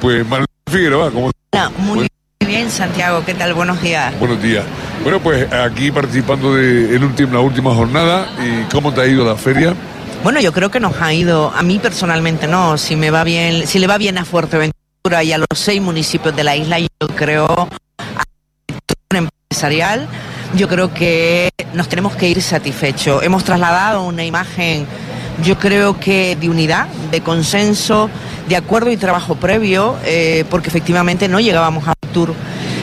pues Marlene Figueroa, ¿cómo Hola, muy bien, Santiago. ¿Qué tal? Buenos días. Buenos días. Bueno, pues aquí participando de en última, la última jornada. ¿Y cómo te ha ido la feria? Bueno, yo creo que nos ha ido, a mí personalmente no, si me va bien, si le va bien a Fuerteventura y a los seis municipios de la isla, yo creo a empresarial, yo creo que nos tenemos que ir satisfechos. Hemos trasladado una imagen, yo creo que de unidad, de consenso, de acuerdo y trabajo previo, eh, porque efectivamente no llegábamos a tour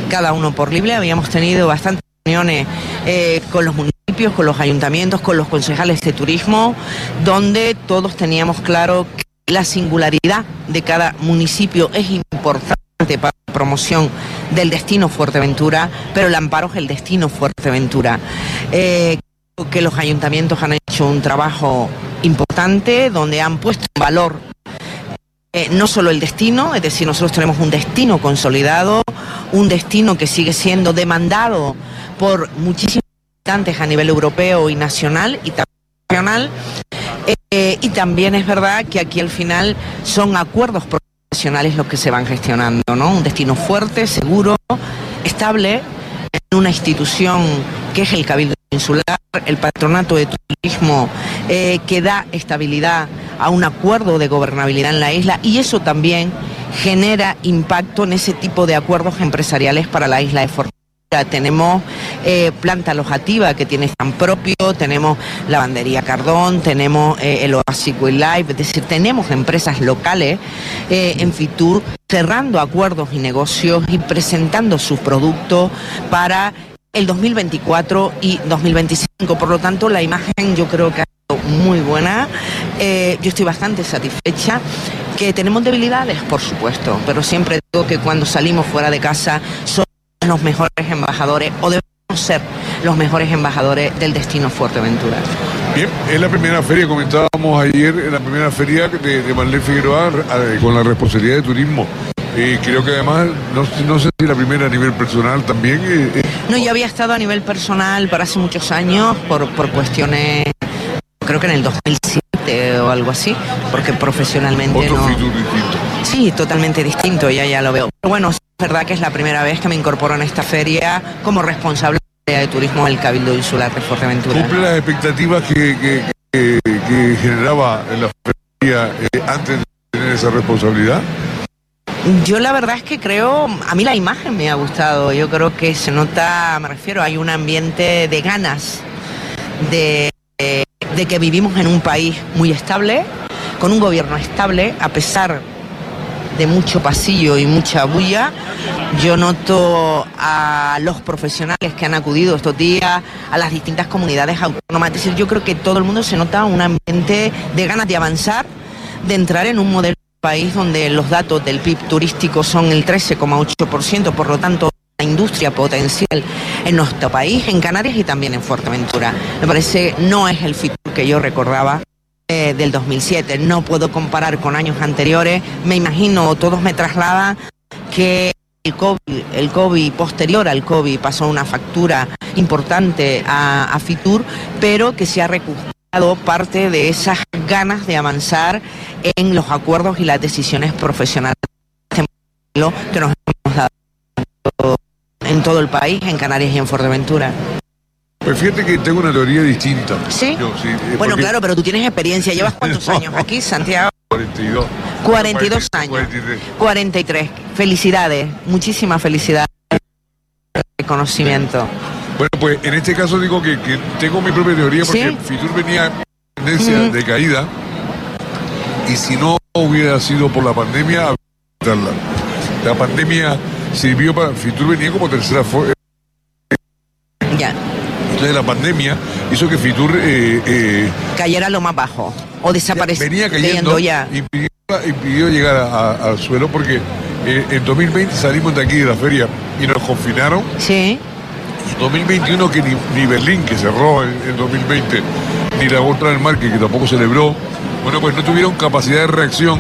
cada uno por libre, habíamos tenido bastantes reuniones eh, con los municipios, con los ayuntamientos, con los concejales de turismo, donde todos teníamos claro que la singularidad de cada municipio es importante para la promoción del destino Fuerteventura, pero el amparo es el destino Fuerteventura. Eh, creo que los ayuntamientos han hecho un trabajo importante donde han puesto en valor eh, no solo el destino, es decir, nosotros tenemos un destino consolidado, un destino que sigue siendo demandado por muchísimos habitantes a nivel europeo y nacional y también nacional. Eh, y también es verdad que aquí al final son acuerdos profesionales los que se van gestionando, ¿no? Un destino fuerte, seguro, estable, una institución que es el Cabildo Insular, el Patronato de Turismo, eh, que da estabilidad a un acuerdo de gobernabilidad en la isla y eso también genera impacto en ese tipo de acuerdos empresariales para la isla de Fortaleza. Tenemos eh, planta alojativa que tiene tan propio, tenemos lavandería Cardón, tenemos eh, el Oasis Life, es decir, tenemos empresas locales eh, en Fitur cerrando acuerdos y negocios y presentando sus productos para el 2024 y 2025. Por lo tanto, la imagen yo creo que ha sido muy buena. Yo estoy bastante satisfecha. Que tenemos debilidades, por supuesto, pero siempre digo que cuando salimos fuera de casa somos los mejores embajadores o debemos ser los mejores embajadores del destino Fuerteventura. Bien, es la primera feria, comentábamos ayer, en la primera feria de, de Marlene Figueroa eh, con la responsabilidad de turismo. Y creo que además, no, no sé si la primera a nivel personal también. eh, eh, No, yo había estado a nivel personal para hace muchos años por, por cuestiones, creo que en el 2007 o algo así, porque profesionalmente otro no... Sí, totalmente distinto, ya ya lo veo. Pero bueno, es verdad que es la primera vez que me incorporo en esta feria como responsable de turismo del Cabildo Insular de Fuerteventura. ¿Cumple las expectativas que, que- que- que generaba en la feria eh, antes de tener esa responsabilidad? Yo la verdad es que creo, a mí la imagen me ha gustado, yo creo que se nota, me refiero, hay un ambiente de ganas de- de que vivimos en un país muy estable, con un gobierno estable, a pesar de mucho pasillo y mucha bulla. Yo noto a los profesionales que han acudido estos días, a las distintas comunidades autónomas, es decir, yo creo que todo el mundo se nota un ambiente de ganas de avanzar, de entrar en un modelo de país donde los datos del PIB turístico son el 13,8%, por lo tanto la industria potencial en nuestro país, en Canarias y también en Fuerteventura. Me parece no es el futuro que yo recordaba eh, del 2007. No puedo comparar con años anteriores. Me imagino, todos me trasladan que el COVID, el COVID posterior al COVID pasó una factura importante a, a Fitur, pero que se ha recuperado parte de esas ganas de avanzar en los acuerdos y las decisiones profesionales que nos hemos dado en todo el país, en Canarias y en Fuerteventura. Pues fíjate que tengo una teoría distinta. ¿Sí? Yo, sí, eh, Bueno, porque- claro, pero tú tienes experiencia. ¿Llevas cuántos años aquí, Santiago? 42. 42 años. 43. 43. Felicidades, muchísimas felicidades. Reconocimiento. Bueno, pues en este caso digo que, que tengo mi propia teoría porque ¿Sí? Fitur venía en tendencia de caída y si no hubiera sido por la pandemia, la pandemia sirvió para. Fitur venía como tercera fuerza. Ya. Entonces la pandemia hizo que Fitur eh, eh, Cayera lo más bajo. O desapareciendo venía cayendo ya. impidió, impidió llegar a- a- al suelo porque eh, en 2020 salimos de aquí de la feria y nos confinaron. Sí. Y 2021 que ni, ni Berlín, que cerró en, en 2020, ni la otra del Mar, que, tampoco celebró, bueno, pues no tuvieron capacidad de reacción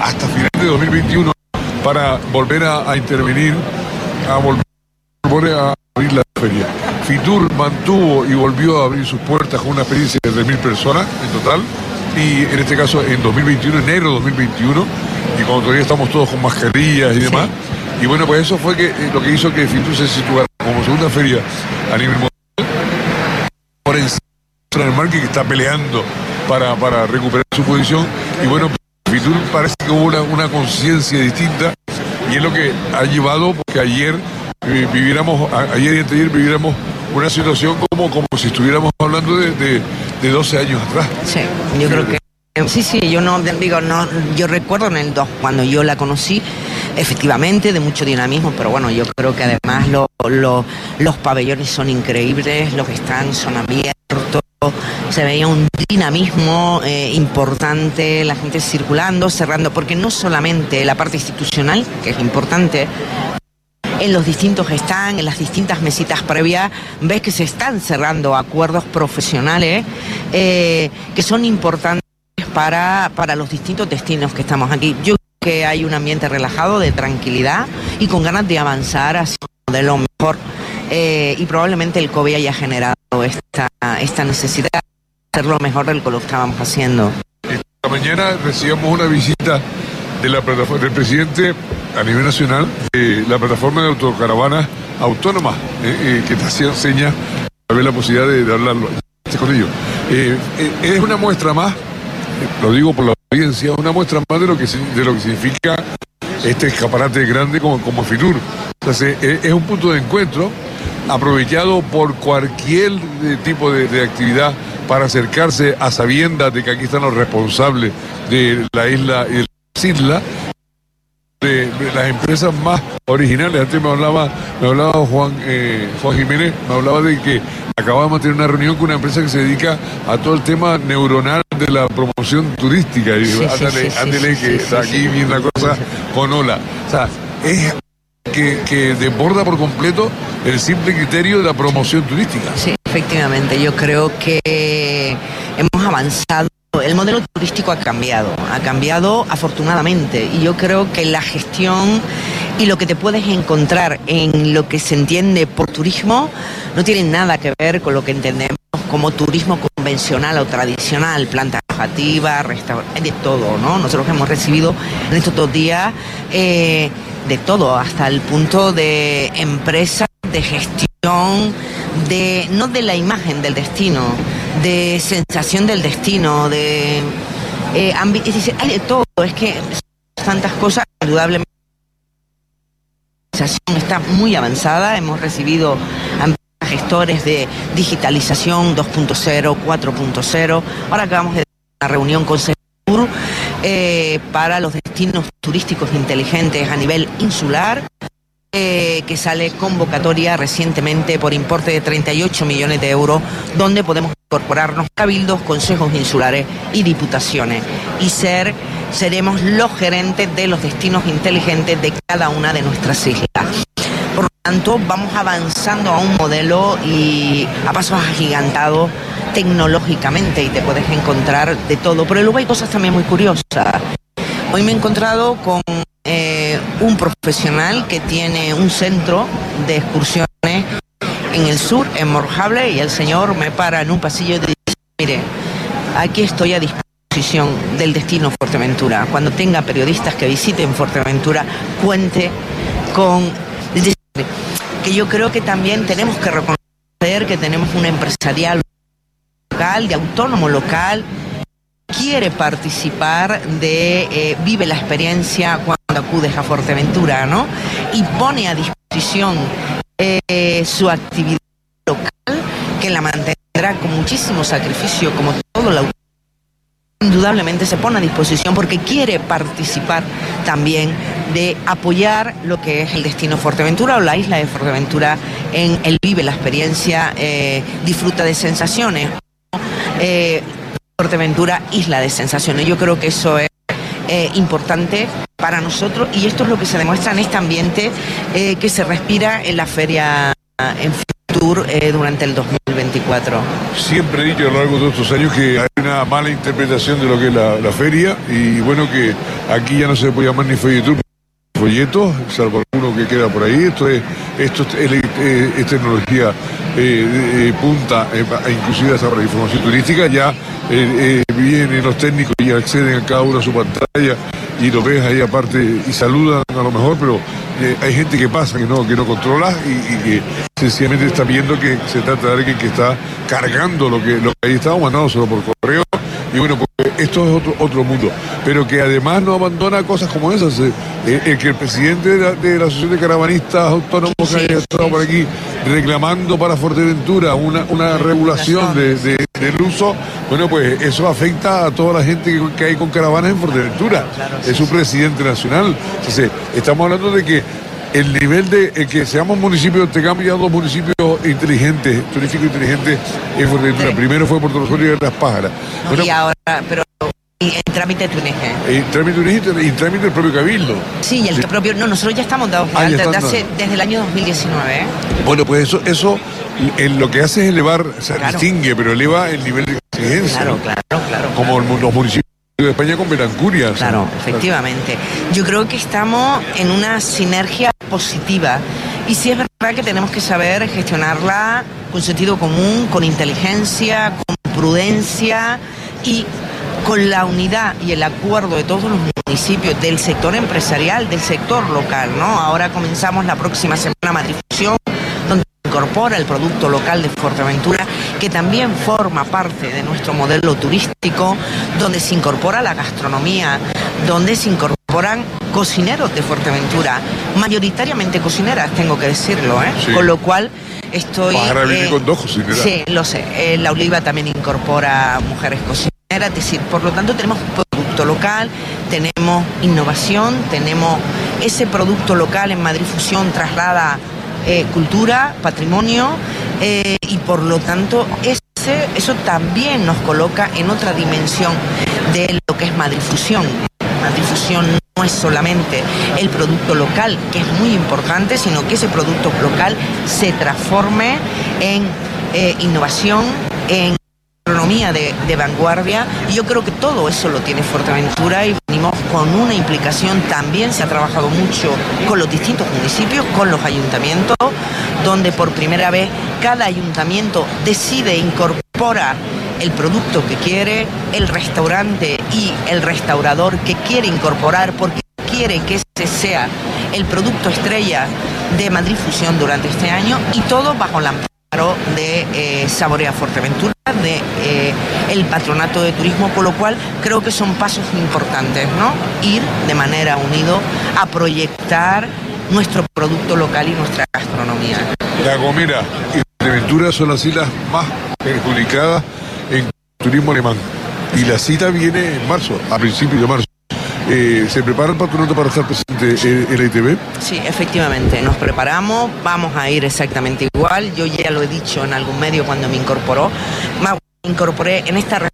hasta final de 2021 para volver a, a intervenir, a volver a abrir la feria. Fitur mantuvo y volvió a abrir sus puertas con una experiencia de 3.000 personas en total. Y en este caso, en 2021, enero de 2021, y cuando todavía estamos todos con mascarillas y demás. Y bueno, pues eso fue que, eh, lo que hizo que Fitur se situara como segunda feria a nivel mundial. Por encima que está peleando para, para recuperar su posición. Y bueno, Fitur parece que hubo una, una conciencia distinta y es lo que ha llevado porque ayer eh, viviéramos, ayer y anteayer viviéramos una situación como, como si estuviéramos hablando de, de, de 12 años atrás. Sí, yo creo que Sí, sí, yo no digo, no, yo recuerdo en el 2 cuando yo la conocí, efectivamente, de mucho dinamismo, pero bueno, yo creo que además lo, lo, los pabellones son increíbles, los que están son abiertos, se veía un dinamismo eh, importante, la gente circulando, cerrando, porque no solamente la parte institucional, que es importante, en los distintos están, en las distintas mesitas previas, ves que se están cerrando acuerdos profesionales eh, que son importantes para, para los distintos destinos que estamos aquí. Yo creo que hay un ambiente relajado, de tranquilidad y con ganas de avanzar hacia un modelo mejor. Eh, y probablemente el COVID haya generado esta, esta necesidad de hacerlo mejor de lo que lo estábamos haciendo. Esta mañana recibimos una visita de la del presidente a nivel nacional de la plataforma de autocaravanas autónomas eh, eh, que te hacían señas para ver la posibilidad de, de hablarlo con ellos. Eh, eh, es una muestra más lo digo por la audiencia, una muestra más de lo que, de lo que significa este escaparate grande como, como. Entonces, eh, es un punto de encuentro aprovechado por cualquier eh, tipo de, actividad para acercarse a sabiendas de que aquí están los responsables de la isla y de las islas de, de, las empresas más originales. Antes me hablaba, me hablaba Juan, eh, Juan Jiménez, me hablaba de que acabamos de tener una reunión con una empresa que se dedica a todo el tema neuronal de la promoción turística. Y sí, ándale, sí, ándale sí, que está aquí viene la cosa con Ola. O sea, es que, que desborda por completo el simple criterio de la promoción turística. Sí, efectivamente. Yo creo que hemos avanzado el modelo turístico ha cambiado, ha cambiado afortunadamente y yo creo que la gestión y lo que te puedes encontrar en lo que se entiende por turismo no tiene nada que ver con lo que entendemos como turismo convencional o tradicional, planta alojativa, restaurantes, de todo, ¿no? Nosotros hemos recibido en estos dos días eh, de todo, hasta el punto de empresas de gestión, de no de la imagen del destino, de sensación del destino, de... Eh, es hay de todo, es que tantas cosas, indudablemente la está muy avanzada, hemos recibido gestores de digitalización 2.0, 4.0, ahora acabamos de una reunión con eh, para los destinos turísticos inteligentes a nivel insular, eh, que sale convocatoria recientemente por importe de 38 millones de euros, donde podemos incorporarnos cabildos, consejos insulares y diputaciones y ser seremos los gerentes de los destinos inteligentes de cada una de nuestras islas. Por lo tanto, vamos avanzando a un modelo y a pasos agigantados tecnológicamente y te puedes encontrar de todo. Pero luego hay cosas también muy curiosas. Hoy me he encontrado con eh, un profesional que tiene un centro de excursiones en el sur, en Morjable, y el señor me para en un pasillo y dice, mire, aquí estoy a disposición del destino Fuerteventura. Cuando tenga periodistas que visiten Fuerteventura, cuente con... Que yo creo que también tenemos que reconocer que tenemos un empresarial local, de autónomo local, quiere participar de eh, Vive la experiencia cuando acudes a Fuerteventura, ¿no? Y pone a disposición eh, su actividad local, que la mantendrá con muchísimo sacrificio, como todo la indudablemente se pone a disposición porque quiere participar también de apoyar lo que es el destino Fuerteventura o la isla de Fuerteventura en el Vive la experiencia, eh, disfruta de sensaciones. Fuerteventura, isla de sensaciones. Yo creo que eso es eh, importante para nosotros y esto es lo que se demuestra en este ambiente eh, que se respira en la feria en Futur eh, durante el 2024. Siempre he dicho a lo largo de estos años que hay una mala interpretación de lo que es la, feria y bueno que aquí ya no se puede llamar ni folletur folletos, salvo alguno que queda por ahí. Esto es, esto es, es, es tecnología eh, punta, eh, inclusive hasta para información turística. Ya eh, vienen los técnicos y acceden a cada uno a su pantalla y lo ves ahí aparte y saludan a lo mejor, pero eh, hay gente que pasa que no, que no controla y, que sencillamente está viendo que se trata de alguien que está cargando lo que, lo que ahí está mandándoselo por correo y bueno, pues esto es otro, otro mundo. Pero que además no abandona cosas como esas. Eh, eh, el que el presidente de la, Asociación de Caravanistas Autónomos que haya estado por aquí reclamando para Fuerteventura una, una regulación de, del uso, bueno, pues eso afecta a toda la gente que, hay con caravanas en Fuerteventura. es un presidente nacional. Entonces, estamos hablando de que el nivel de que seamos municipios, tengamos ya dos municipios inteligentes, turísticos inteligentes en Fuerteventura. Primero fue Puerto Rosario y Las Pájaras. y ahora, pero en trámite de En trámite y en trámite del propio Cabildo. Sí, y el propio. No, nosotros ya estamos dados ah, desde, el año 2019. ¿eh? Bueno, pues eso, eso lo que hace es elevar, se distingue, pero eleva el nivel de exigencia. Claro, claro, claro. Como los municipios de España con Betancuria. Claro, efectivamente. Yo creo que estamos en una sinergia positiva. Y sí es verdad que tenemos que saber gestionarla con sentido común, con inteligencia, con prudencia y con la unidad y el acuerdo de todos los municipios, del sector empresarial, del sector local, ¿no? Ahora comenzamos la próxima semana Matrifusión, incorpora el producto local de Fuerteventura, que también forma parte de nuestro modelo turístico, donde se incorpora la gastronomía, donde se incorporan cocineros de Fuerteventura, mayoritariamente cocineras, tengo que decirlo, ¿eh? Con lo cual estoy... Eh, con dos cocineras. Sí, lo sé. Eh, la Oliva también incorpora mujeres cocineras es decir, por lo tanto tenemos producto local, tenemos innovación, tenemos ese producto local en Madrid Fusión traslada eh, cultura, patrimonio eh, y por lo tanto ese, eso también nos coloca en otra dimensión de lo que es Madrid Fusión. Madrid Fusión no es solamente el producto local, que es muy importante, sino que ese producto local se transforme en eh, innovación, en gastronomía de, vanguardia y yo creo que todo eso lo tiene Fuerteventura y venimos con una implicación también, se ha trabajado mucho con los distintos municipios, con los ayuntamientos, donde por primera vez cada ayuntamiento decide incorporar el producto que quiere, el restaurante y el restaurador que quiere incorporar porque quiere que ese sea el producto estrella de Madrid Fusión durante este año y todo bajo la de eh, Saborea Fuerteventura, de eh, el patronato de turismo, con lo cual creo que son pasos importantes, ¿no? Ir de manera unido a proyectar nuestro producto local y nuestra gastronomía. La Gomera y Fuerteventura son las islas más perjudicadas en turismo alemán. Y la cita viene en marzo, a principios de marzo. Eh, ¿Se prepara el patronato para estar presente en la ITV? Sí, efectivamente, nos preparamos, vamos a ir exactamente igual. Yo ya lo he dicho en algún medio cuando me incorporó. Me incorporé en esta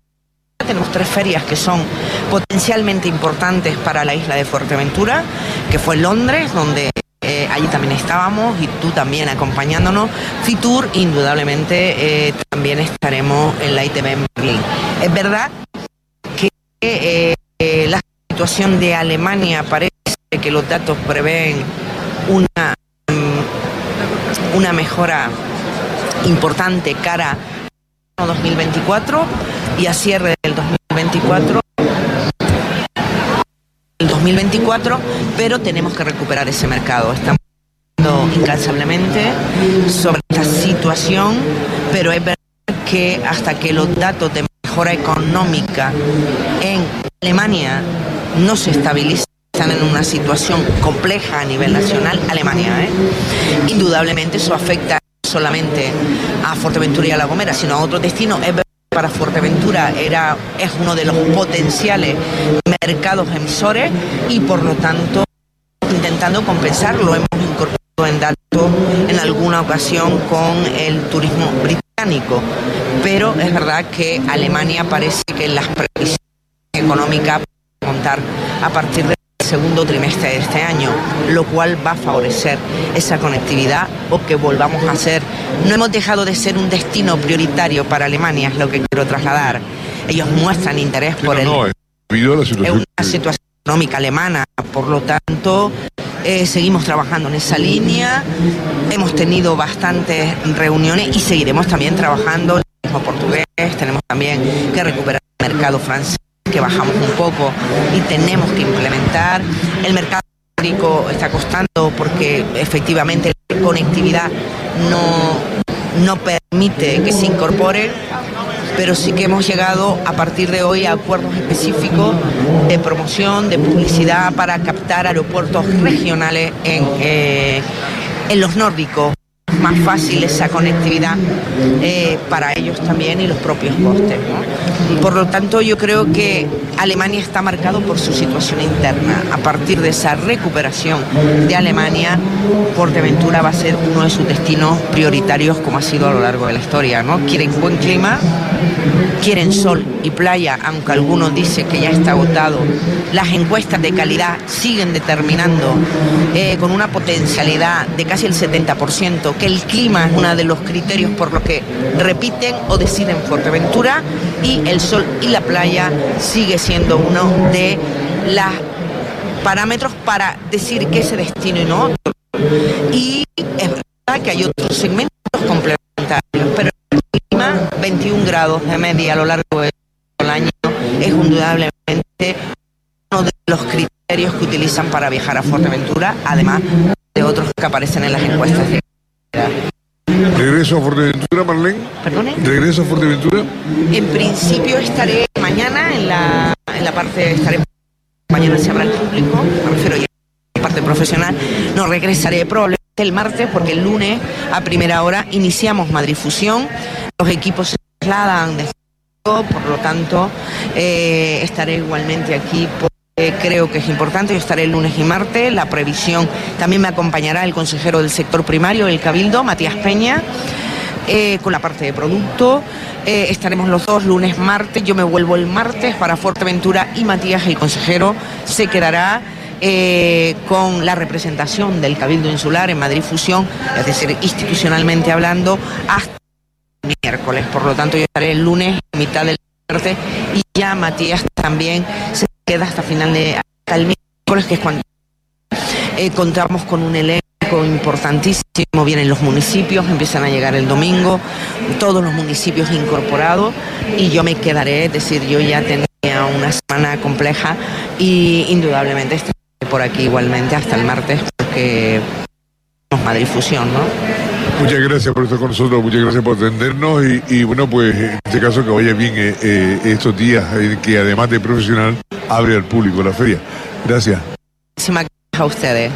tenemos tres ferias que son potencialmente importantes para la isla de Fuerteventura, que fue Londres, donde eh, allí también estábamos y tú también acompañándonos. Fitur, indudablemente, eh, también estaremos en la ITV en Berlín. Es verdad que las situación de Alemania parece que los datos prevén una, mm, una mejora importante cara a 2024 y a cierre del 2024 el 2024, pero tenemos que recuperar ese mercado. Estamos incansablemente sobre esta situación, pero es verdad que hasta que los datos de mejora económica en Alemania no se estabilizan en una situación compleja a nivel nacional, Alemania. ¿eh? Indudablemente eso afecta solamente a Fuerteventura y a La Gomera, sino a otros destinos. Es para Fuerteventura era, es uno de los potenciales mercados emisores y por lo tanto intentando compensarlo hemos incorporado en datos en alguna ocasión con el turismo británico pero es verdad que Alemania parece que las previsiones económicas contar a partir del segundo trimestre de este año, lo cual va a favorecer esa conectividad o que volvamos a ser. No hemos dejado de ser un destino prioritario para Alemania, es lo que quiero trasladar. Ellos muestran interés por el. No, la situación. una situación económica alemana, por lo tanto. Eh, seguimos trabajando en esa línea, hemos tenido bastantes reuniones y seguiremos también trabajando en el mismo portugués, tenemos también que recuperar el mercado francés que bajamos un poco y tenemos que implementar. El mercado eléctrico está costando porque efectivamente la conectividad no, no permite que se incorpore pero sí que hemos llegado a partir de hoy a acuerdos específicos de promoción, de publicidad para captar aeropuertos regionales en, eh, en los nórdicos más fácil esa conectividad eh, para ellos también y los propios costes. Por lo tanto, yo creo que Alemania está marcado por su situación interna. A partir de esa recuperación de Alemania, Porteventura va a ser uno de sus destinos prioritarios como ha sido a lo largo de la historia. ¿no? Quieren buen clima, quieren sol y playa, aunque algunos dicen que ya está agotado. Las encuestas de calidad siguen determinando eh, con una potencialidad de casi el 70% que el clima es uno de los criterios por los que repiten o deciden Fuerteventura y el sol y la playa sigue siendo uno de los parámetros para decir que ese destino y no otro. Y es verdad que hay otros segmentos complementarios, pero el clima, 21 grados de media a lo largo del año, es indudablemente uno de los criterios que utilizan para viajar a Fuerteventura, además de otros que aparecen en las encuestas. ¿Regreso a Fuerteventura, Marlene? ¿Perdone? ¿Regreso a Fuerteventura? En principio estaré mañana en la, en la parte, estaré mañana se abra al público, me refiero ya a la parte profesional, no regresaré probablemente el martes porque el lunes a primera hora iniciamos Madrid Fusión, los equipos se trasladan desde por lo tanto eh, estaré igualmente aquí porque creo que es importante, yo estaré el lunes y martes, la previsión también me acompañará el consejero del sector primario, el Cabildo, Matías Peña. eh, con la parte de producto. Eh, estaremos los dos lunes, martes. Yo me vuelvo el martes para Fuerteventura y Matías, el consejero, se quedará eh, con la representación del Cabildo Insular en Madrid Fusión, es decir, institucionalmente hablando, hasta el miércoles. Por lo tanto, yo estaré el lunes, mitad del martes, y ya Matías también se queda hasta final de hasta el miércoles, que es cuando eh, contamos con un elenco importantísimo, vienen los municipios, empiezan a llegar el domingo, todos los municipios incorporados y yo me quedaré, es decir, yo ya tenía una semana compleja y indudablemente estaré por aquí igualmente hasta el martes porque es Madrid Fusión, ¿no? Muchas gracias por estar con nosotros, muchas gracias por atendernos y, y bueno, pues en este caso que vaya bien eh, eh, estos días eh, que además de profesional abre al público la feria. Gracias. Muchísimas gracias a ustedes.